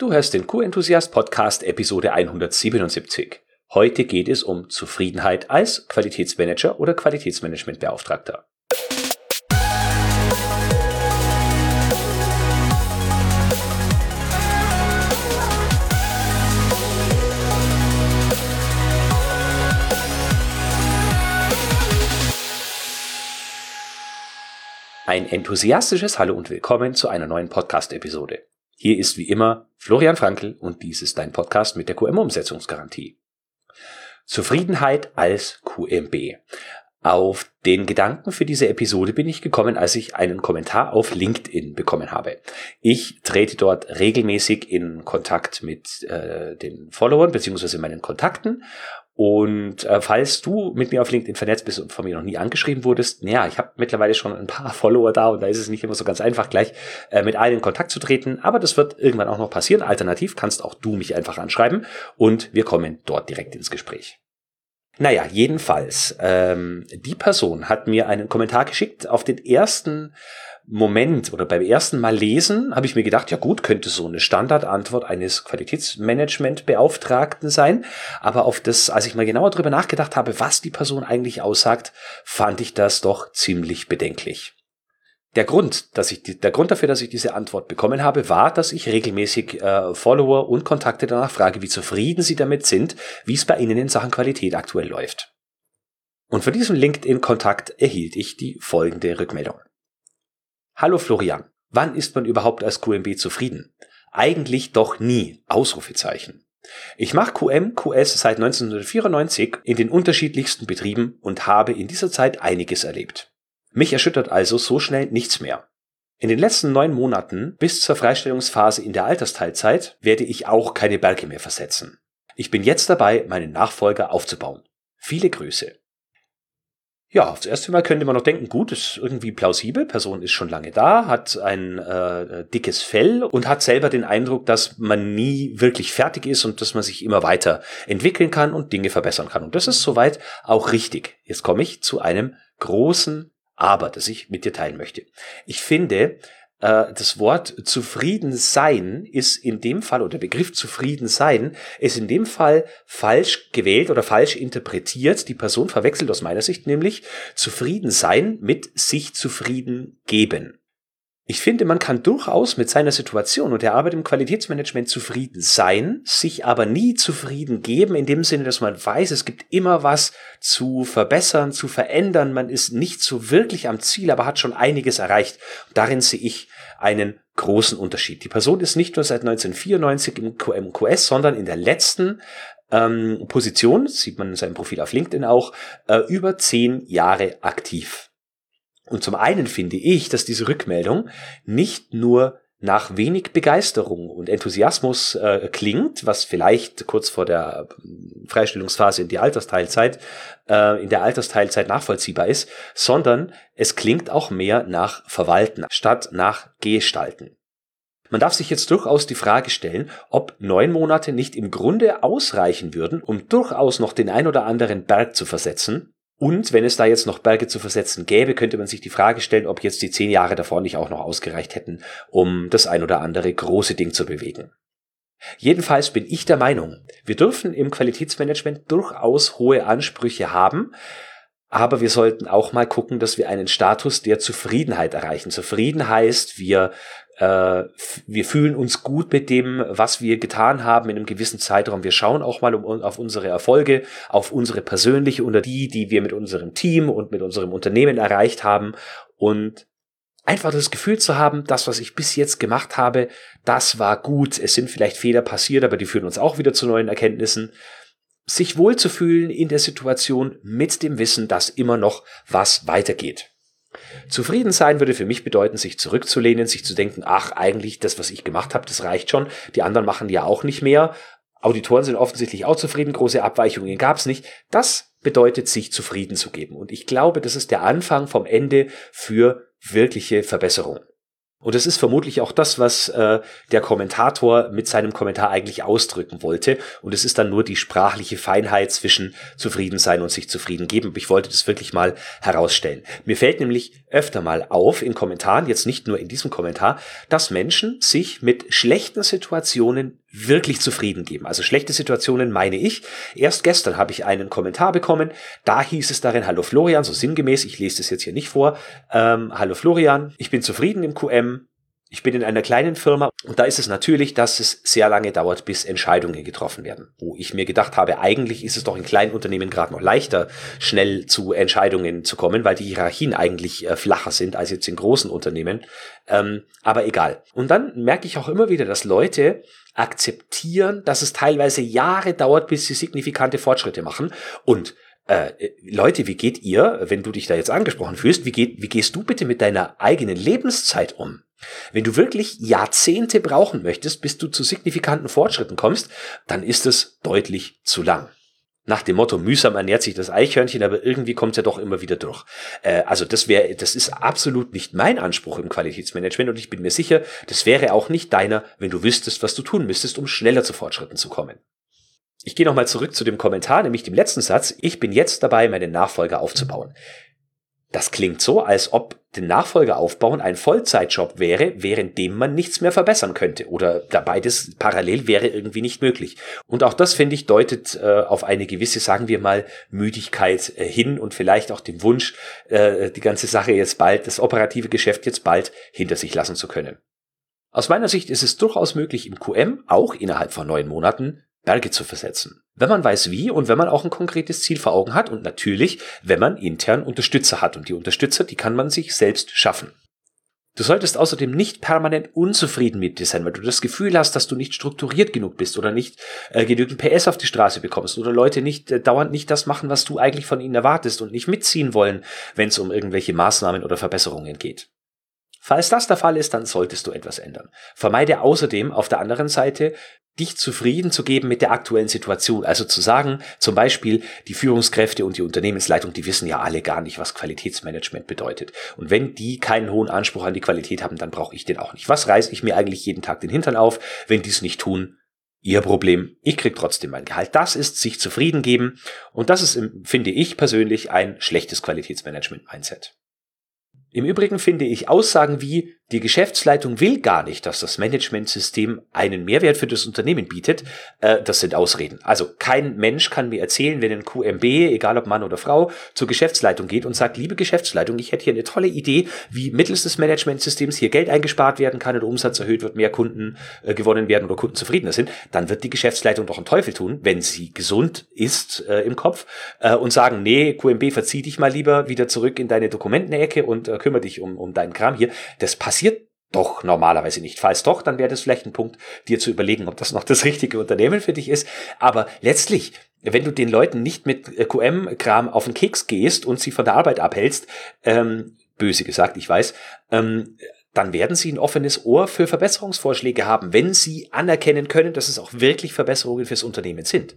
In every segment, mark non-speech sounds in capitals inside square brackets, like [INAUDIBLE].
Du hörst den Q-Enthusiast Podcast Episode 177. Heute geht es um Zufriedenheit als Qualitätsmanager oder Qualitätsmanagementbeauftragter. Ein enthusiastisches Hallo und willkommen zu einer neuen Podcast-Episode. Hier ist wie immer Florian Frankl und dies ist dein Podcast mit der QM-Umsetzungsgarantie. Zufriedenheit als QMB. Auf den Gedanken für diese Episode bin ich gekommen, als ich einen Kommentar auf LinkedIn bekommen habe. Ich trete dort regelmäßig in Kontakt mit äh, den Followern beziehungsweise meinen Kontakten und äh, falls du mit mir auf LinkedIn vernetzt bist und von mir noch nie angeschrieben wurdest, naja, ich habe mittlerweile schon ein paar [LAUGHS] Follower da und da ist es nicht immer so ganz einfach, gleich äh, mit allen in Kontakt zu treten. Aber das wird irgendwann auch noch passieren. Alternativ kannst auch du mich einfach anschreiben und wir kommen dort direkt ins Gespräch. Naja, jedenfalls, ähm, die Person hat mir einen Kommentar geschickt auf den ersten Moment oder beim ersten Mal lesen habe ich mir gedacht, ja gut, könnte so eine Standardantwort eines Qualitätsmanagementbeauftragten sein. Aber auf das, als ich mal genauer darüber nachgedacht habe, was die Person eigentlich aussagt, fand ich das doch ziemlich bedenklich. Der Grund, dass ich der Grund dafür, dass ich diese Antwort bekommen habe, war, dass ich regelmäßig äh, Follower und Kontakte danach frage, wie zufrieden sie damit sind, wie es bei ihnen in Sachen Qualität aktuell läuft. Und von diesem LinkedIn-Kontakt erhielt ich die folgende Rückmeldung. Hallo Florian, wann ist man überhaupt als QMB zufrieden? Eigentlich doch nie. Ausrufezeichen. Ich mache QM, QS seit 1994 in den unterschiedlichsten Betrieben und habe in dieser Zeit einiges erlebt. Mich erschüttert also so schnell nichts mehr. In den letzten neun Monaten bis zur Freistellungsphase in der Altersteilzeit werde ich auch keine Berge mehr versetzen. Ich bin jetzt dabei, meinen Nachfolger aufzubauen. Viele Grüße. Ja, aufs erste Mal könnte man noch denken, gut, ist irgendwie plausibel, Person ist schon lange da, hat ein äh, dickes Fell und hat selber den Eindruck, dass man nie wirklich fertig ist und dass man sich immer weiter entwickeln kann und Dinge verbessern kann. Und das ist soweit auch richtig. Jetzt komme ich zu einem großen Aber, das ich mit dir teilen möchte. Ich finde, äh, das Wort zufrieden sein ist in dem Fall, oder der Begriff zufrieden sein, ist in dem Fall falsch gewählt oder falsch interpretiert. Die Person verwechselt aus meiner Sicht nämlich zufrieden sein mit sich zufrieden geben. Ich finde, man kann durchaus mit seiner Situation und der Arbeit im Qualitätsmanagement zufrieden sein, sich aber nie zufrieden geben, in dem Sinne, dass man weiß, es gibt immer was zu verbessern, zu verändern. Man ist nicht so wirklich am Ziel, aber hat schon einiges erreicht. Und darin sehe ich einen großen Unterschied. Die Person ist nicht nur seit 1994 im QMQS, sondern in der letzten ähm, Position, sieht man in seinem Profil auf LinkedIn auch, äh, über zehn Jahre aktiv. Und zum einen finde ich, dass diese Rückmeldung nicht nur nach wenig Begeisterung und Enthusiasmus äh, klingt, was vielleicht kurz vor der ähm, Freistellungsphase in die Altersteilzeit, äh, in der Altersteilzeit nachvollziehbar ist, sondern es klingt auch mehr nach Verwalten statt nach Gestalten. Man darf sich jetzt durchaus die Frage stellen, ob neun Monate nicht im Grunde ausreichen würden, um durchaus noch den ein oder anderen Berg zu versetzen, und wenn es da jetzt noch Berge zu versetzen gäbe, könnte man sich die Frage stellen, ob jetzt die zehn Jahre davor nicht auch noch ausgereicht hätten, um das ein oder andere große Ding zu bewegen. Jedenfalls bin ich der Meinung, wir dürfen im Qualitätsmanagement durchaus hohe Ansprüche haben, aber wir sollten auch mal gucken, dass wir einen Status der Zufriedenheit erreichen. Zufrieden heißt, wir äh, wir fühlen uns gut mit dem, was wir getan haben in einem gewissen Zeitraum. Wir schauen auch mal um, auf unsere Erfolge, auf unsere persönliche oder die, die wir mit unserem Team und mit unserem Unternehmen erreicht haben und einfach das Gefühl zu haben, das, was ich bis jetzt gemacht habe, das war gut. Es sind vielleicht Fehler passiert, aber die führen uns auch wieder zu neuen Erkenntnissen. Sich wohlzufühlen in der Situation mit dem Wissen, dass immer noch was weitergeht. Zufrieden sein würde für mich bedeuten, sich zurückzulehnen, sich zu denken, ach, eigentlich das, was ich gemacht habe, das reicht schon. Die anderen machen ja auch nicht mehr. Auditoren sind offensichtlich auch zufrieden, große Abweichungen gab es nicht. Das bedeutet, sich zufrieden zu geben. Und ich glaube, das ist der Anfang vom Ende für wirkliche Verbesserung. Und es ist vermutlich auch das, was äh, der Kommentator mit seinem Kommentar eigentlich ausdrücken wollte. Und es ist dann nur die sprachliche Feinheit zwischen zufrieden sein und sich zufrieden geben. Ich wollte das wirklich mal herausstellen. Mir fällt nämlich öfter mal auf in Kommentaren, jetzt nicht nur in diesem Kommentar, dass Menschen sich mit schlechten Situationen wirklich zufrieden geben. Also schlechte Situationen meine ich. Erst gestern habe ich einen Kommentar bekommen. Da hieß es darin, hallo Florian, so sinngemäß, ich lese das jetzt hier nicht vor. Ähm, hallo Florian, ich bin zufrieden im QM. Ich bin in einer kleinen Firma und da ist es natürlich, dass es sehr lange dauert, bis Entscheidungen getroffen werden. Wo ich mir gedacht habe, eigentlich ist es doch in kleinen Unternehmen gerade noch leichter, schnell zu Entscheidungen zu kommen, weil die Hierarchien eigentlich äh, flacher sind als jetzt in großen Unternehmen. Ähm, aber egal. Und dann merke ich auch immer wieder, dass Leute akzeptieren, dass es teilweise Jahre dauert, bis sie signifikante Fortschritte machen. Und äh, Leute, wie geht ihr, wenn du dich da jetzt angesprochen fühlst, wie, geht, wie gehst du bitte mit deiner eigenen Lebenszeit um? Wenn du wirklich Jahrzehnte brauchen möchtest, bis du zu signifikanten Fortschritten kommst, dann ist es deutlich zu lang nach dem Motto, mühsam ernährt sich das Eichhörnchen, aber irgendwie kommt es ja doch immer wieder durch. Äh, also das wäre, das ist absolut nicht mein Anspruch im Qualitätsmanagement und ich bin mir sicher, das wäre auch nicht deiner, wenn du wüsstest, was du tun müsstest, um schneller zu Fortschritten zu kommen. Ich gehe nochmal zurück zu dem Kommentar, nämlich dem letzten Satz. Ich bin jetzt dabei, meinen Nachfolger aufzubauen. Das klingt so, als ob den Nachfolger aufbauen ein Vollzeitjob wäre, während dem man nichts mehr verbessern könnte. Oder da beides parallel wäre irgendwie nicht möglich. Und auch das, finde ich, deutet äh, auf eine gewisse, sagen wir mal, Müdigkeit äh, hin und vielleicht auch den Wunsch, äh, die ganze Sache jetzt bald, das operative Geschäft jetzt bald hinter sich lassen zu können. Aus meiner Sicht ist es durchaus möglich, im QM auch innerhalb von neun Monaten Berge zu versetzen. Wenn man weiß wie und wenn man auch ein konkretes Ziel vor Augen hat und natürlich, wenn man intern Unterstützer hat und die Unterstützer, die kann man sich selbst schaffen. Du solltest außerdem nicht permanent unzufrieden mit dir sein, weil du das Gefühl hast, dass du nicht strukturiert genug bist oder nicht äh, genügend PS auf die Straße bekommst oder Leute nicht äh, dauernd nicht das machen, was du eigentlich von ihnen erwartest und nicht mitziehen wollen, wenn es um irgendwelche Maßnahmen oder Verbesserungen geht. Falls das der Fall ist, dann solltest du etwas ändern. Vermeide außerdem auf der anderen Seite dich zufrieden zu geben mit der aktuellen Situation. Also zu sagen, zum Beispiel, die Führungskräfte und die Unternehmensleitung, die wissen ja alle gar nicht, was Qualitätsmanagement bedeutet. Und wenn die keinen hohen Anspruch an die Qualität haben, dann brauche ich den auch nicht. Was reiße ich mir eigentlich jeden Tag den Hintern auf, wenn die es nicht tun? Ihr Problem, ich krieg trotzdem mein Gehalt. Das ist sich zufrieden geben und das ist, finde ich persönlich, ein schlechtes Qualitätsmanagement-Mindset. Im Übrigen finde ich Aussagen wie, die Geschäftsleitung will gar nicht, dass das Managementsystem einen Mehrwert für das Unternehmen bietet, äh, das sind Ausreden. Also kein Mensch kann mir erzählen, wenn ein QMB, egal ob Mann oder Frau, zur Geschäftsleitung geht und sagt, liebe Geschäftsleitung, ich hätte hier eine tolle Idee, wie mittels des Managementsystems hier Geld eingespart werden kann oder Umsatz erhöht wird, mehr Kunden äh, gewonnen werden oder Kunden zufriedener sind, dann wird die Geschäftsleitung doch einen Teufel tun, wenn sie gesund ist äh, im Kopf äh, und sagen, nee, QMB, verzieh dich mal lieber wieder zurück in deine Dokumentenecke und äh, kümmere dich um, um deinen Kram hier. Das passiert doch normalerweise nicht. Falls doch, dann wäre das vielleicht ein Punkt, dir zu überlegen, ob das noch das richtige Unternehmen für dich ist. Aber letztlich, wenn du den Leuten nicht mit äh, QM-Kram auf den Keks gehst und sie von der Arbeit abhältst, ähm, böse gesagt, ich weiß, ähm, dann werden sie ein offenes Ohr für Verbesserungsvorschläge haben, wenn sie anerkennen können, dass es auch wirklich Verbesserungen fürs Unternehmen sind.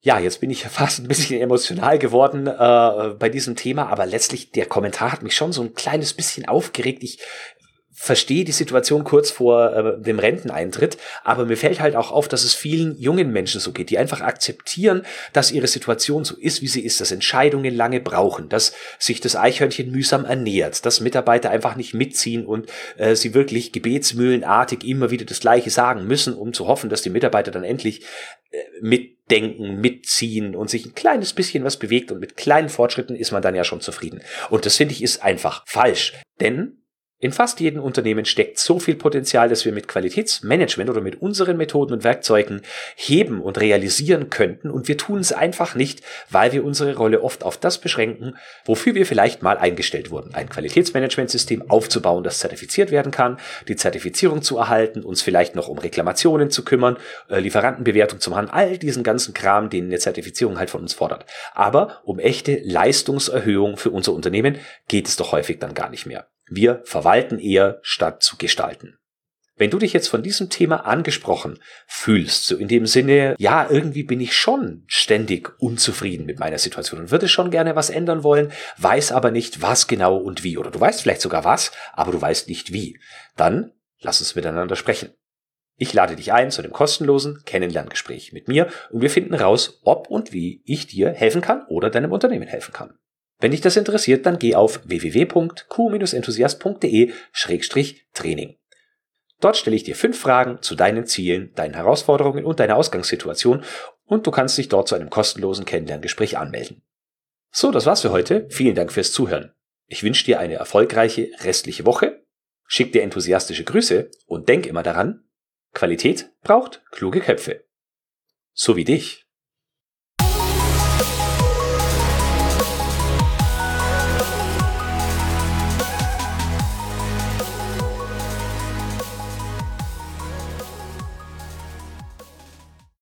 Ja, jetzt bin ich [LAUGHS] fast ein bisschen emotional geworden äh, bei diesem Thema, aber letztlich der Kommentar hat mich schon so ein kleines bisschen aufgeregt. Ich verstehe die Situation kurz vor äh, dem Renteneintritt, aber mir fällt halt auch auf, dass es vielen jungen Menschen so geht, die einfach akzeptieren, dass ihre Situation so ist, wie sie ist, dass Entscheidungen lange brauchen, dass sich das Eichhörnchen mühsam ernährt, dass Mitarbeiter einfach nicht mitziehen und äh, sie wirklich gebetsmühlenartig immer wieder das Gleiche sagen müssen, um zu hoffen, dass die Mitarbeiter dann endlich mitdenken, mitziehen und sich ein kleines bisschen was bewegt und mit kleinen Fortschritten ist man dann ja schon zufrieden. Und das finde ich ist einfach falsch, denn in fast jedem Unternehmen steckt so viel Potenzial, dass wir mit Qualitätsmanagement oder mit unseren Methoden und Werkzeugen heben und realisieren könnten und wir tun es einfach nicht, weil wir unsere Rolle oft auf das beschränken, wofür wir vielleicht mal eingestellt wurden. Ein Qualitätsmanagementsystem aufzubauen, das zertifiziert werden kann, die Zertifizierung zu erhalten, uns vielleicht noch um Reklamationen zu kümmern, äh, Lieferantenbewertung zu machen, all diesen ganzen Kram, den eine Zertifizierung halt von uns fordert. Aber um echte Leistungserhöhung für unser Unternehmen geht es doch häufig dann gar nicht mehr. Wir verwalten eher statt zu gestalten. Wenn du dich jetzt von diesem Thema angesprochen fühlst, so in dem Sinne, ja, irgendwie bin ich schon ständig unzufrieden mit meiner Situation und würde schon gerne was ändern wollen, weiß aber nicht, was genau und wie, oder du weißt vielleicht sogar was, aber du weißt nicht wie, dann lass uns miteinander sprechen. Ich lade dich ein zu einem kostenlosen Kennenlerngespräch mit mir und wir finden raus, ob und wie ich dir helfen kann oder deinem Unternehmen helfen kann. Wenn dich das interessiert, dann geh auf www.q-enthusiast.de-training. Dort stelle ich dir fünf Fragen zu deinen Zielen, deinen Herausforderungen und deiner Ausgangssituation und du kannst dich dort zu einem kostenlosen Kennenlerngespräch anmelden. So, das war's für heute. Vielen Dank fürs Zuhören. Ich wünsche dir eine erfolgreiche restliche Woche, schick dir enthusiastische Grüße und denk immer daran, Qualität braucht kluge Köpfe. So wie dich.